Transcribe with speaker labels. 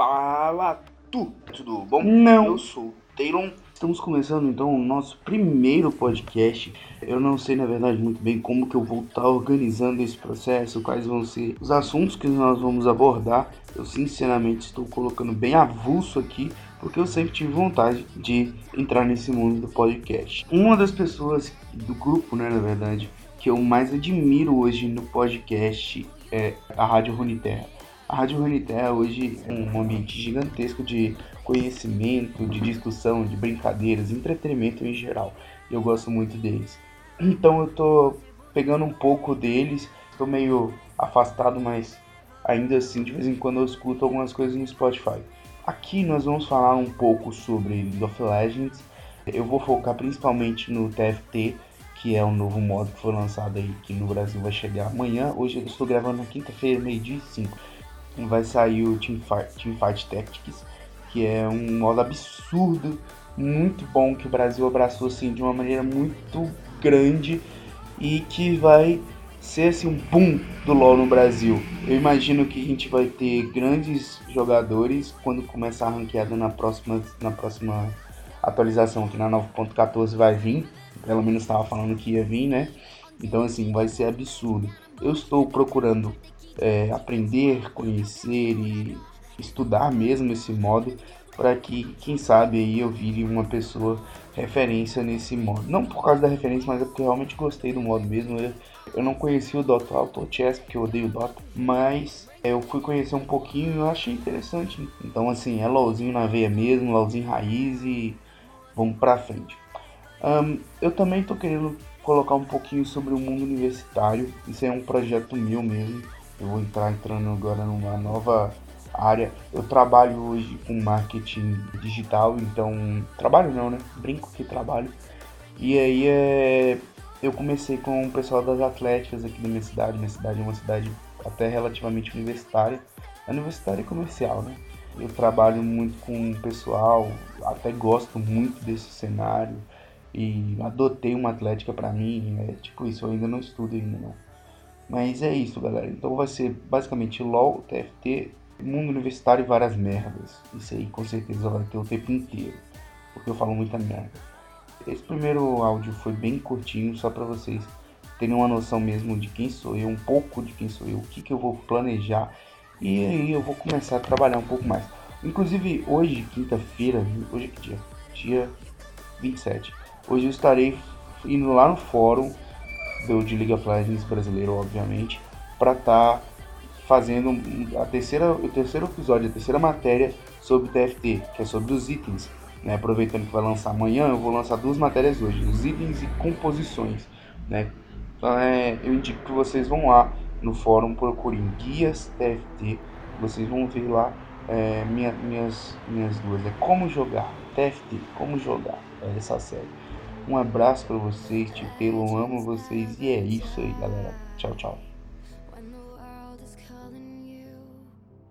Speaker 1: Fala tu, tudo bom?
Speaker 2: Não.
Speaker 1: Eu sou o Taylor.
Speaker 2: Estamos começando então o nosso primeiro podcast. Eu não sei na verdade muito bem como que eu vou estar organizando esse processo, quais vão ser os assuntos que nós vamos abordar. Eu sinceramente estou colocando bem avulso aqui, porque eu sempre tive vontade de entrar nesse mundo do podcast. Uma das pessoas do grupo, né, na verdade, que eu mais admiro hoje no podcast é a Rádio Runiterra. A Rádio Runiterra hoje é um ambiente gigantesco de conhecimento, de discussão, de brincadeiras, entretenimento em geral. E eu gosto muito deles. Então eu tô pegando um pouco deles, tô meio afastado, mas ainda assim de vez em quando eu escuto algumas coisas no Spotify. Aqui nós vamos falar um pouco sobre League of Legends. Eu vou focar principalmente no TFT, que é um novo modo que foi lançado aí, que no Brasil vai chegar amanhã. Hoje eu estou gravando na quinta-feira, meio-dia e 5. Vai sair o Teamfight, Teamfight Tactics, que é um modo absurdo, muito bom, que o Brasil abraçou assim de uma maneira muito grande e que vai ser assim um boom do LoL no Brasil. Eu imagino que a gente vai ter grandes jogadores quando começar a ranqueada na próxima, na próxima atualização, que na 9.14 vai vir pelo menos estava falando que ia vir, né? Então, assim, vai ser absurdo. Eu estou procurando é, aprender, conhecer e estudar mesmo esse modo para que, quem sabe, aí eu vire uma pessoa referência nesse modo. Não por causa da referência, mas é porque eu realmente gostei do modo mesmo. Eu, eu não conheci o Dota Auto Chess, porque eu odeio Dota, mas é, eu fui conhecer um pouquinho e eu achei interessante. Então, assim, é LOLzinho na veia mesmo, LOLzinho raiz e vamos pra frente. Um, eu também estou querendo colocar um pouquinho sobre o mundo universitário. Isso é um projeto meu mesmo. Eu vou entrar entrando agora numa nova área. Eu trabalho hoje com marketing digital, então trabalho não, né? Brinco que trabalho. E aí é, eu comecei com o pessoal das atléticas aqui da minha cidade. Minha cidade é uma cidade até relativamente universitária. É universitária e comercial, né? Eu trabalho muito com o pessoal, até gosto muito desse cenário e adotei uma atlética para mim, é tipo isso, eu ainda não estudo ainda não. Mas é isso, galera. Então vai ser basicamente LOL, TFT, mundo universitário e várias merdas. Isso aí com certeza vai ter o tempo inteiro, porque eu falo muita merda. Esse primeiro áudio foi bem curtinho, só para vocês terem uma noção mesmo de quem sou eu, um pouco de quem sou eu, o que, que eu vou planejar e aí eu vou começar a trabalhar um pouco mais. Inclusive hoje, quinta-feira, hoje é que dia? Dia 27 Hoje eu estarei indo lá no fórum do de League of Legends brasileiro, obviamente, para estar tá fazendo a terceira, o terceiro episódio, a terceira matéria sobre TFT, que é sobre os itens. Né? Aproveitando que vai lançar amanhã, eu vou lançar duas matérias hoje, os itens e composições. Né? Então é, eu indico que vocês vão lá no fórum, procurem guias TFT, vocês vão ver lá é, minha, minhas, minhas duas. É como jogar, TFT, como jogar, é essa série. Um abraço para vocês, Titelo, amo vocês e é isso aí, galera. Tchau, tchau.